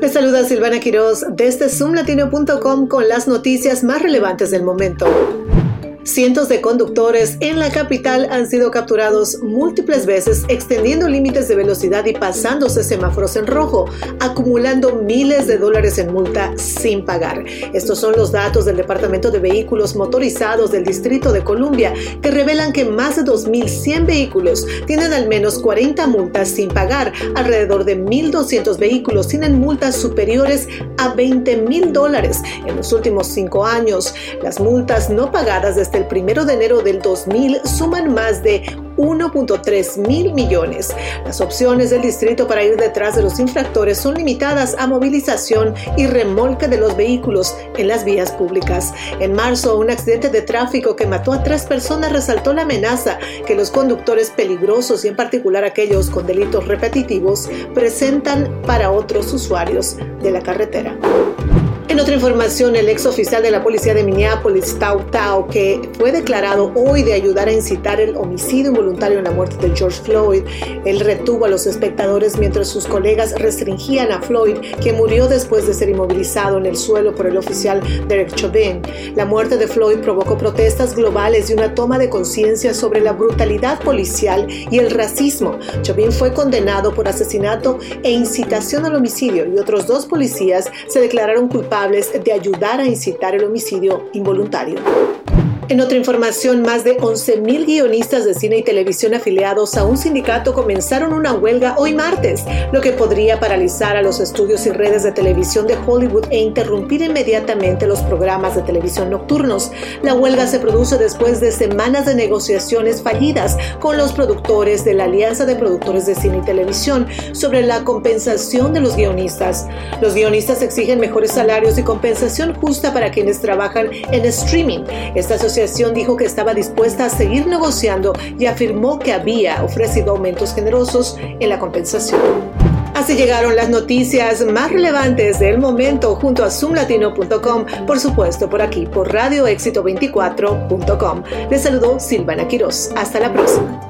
Les saluda Silvana Quiroz desde zoomlatino.com con las noticias más relevantes del momento. Cientos de conductores en la capital han sido capturados múltiples veces extendiendo límites de velocidad y pasándose semáforos en rojo, acumulando miles de dólares en multa sin pagar. Estos son los datos del Departamento de Vehículos Motorizados del Distrito de Columbia que revelan que más de 2.100 vehículos tienen al menos 40 multas sin pagar. Alrededor de 1.200 vehículos tienen multas superiores a 20 mil dólares en los últimos cinco años. Las multas no pagadas de el primero de enero del 2000 suman más de 1.3 mil millones. Las opciones del distrito para ir detrás de los infractores son limitadas a movilización y remolque de los vehículos en las vías públicas. En marzo, un accidente de tráfico que mató a tres personas resaltó la amenaza que los conductores peligrosos y en particular aquellos con delitos repetitivos presentan para otros usuarios de la carretera. En otra información, el ex oficial de la policía de Minneapolis, Tao Tao, que fue declarado hoy de ayudar a incitar el homicidio involuntario en la muerte de George Floyd, él retuvo a los espectadores mientras sus colegas restringían a Floyd, que murió después de ser inmovilizado en el suelo por el oficial Derek Chauvin. La muerte de Floyd provocó protestas globales y una toma de conciencia sobre la brutalidad policial y el racismo. Chauvin fue condenado por asesinato e incitación al homicidio y otros dos policías se declararon culpables de ayudar a incitar el homicidio involuntario. En otra información, más de 11.000 guionistas de cine y televisión afiliados a un sindicato comenzaron una huelga hoy martes, lo que podría paralizar a los estudios y redes de televisión de Hollywood e interrumpir inmediatamente los programas de televisión nocturnos. La huelga se produce después de semanas de negociaciones fallidas con los productores de la Alianza de Productores de Cine y Televisión sobre la compensación de los guionistas. Los guionistas exigen mejores salarios y compensación justa para quienes trabajan en streaming. Esta asociación dijo que estaba dispuesta a seguir negociando y afirmó que había ofrecido aumentos generosos en la compensación. Así llegaron las noticias más relevantes del momento junto a zoomlatino.com, por supuesto por aquí, por radioéxito24.com. Les saludó Silvana Quiroz. Hasta la próxima.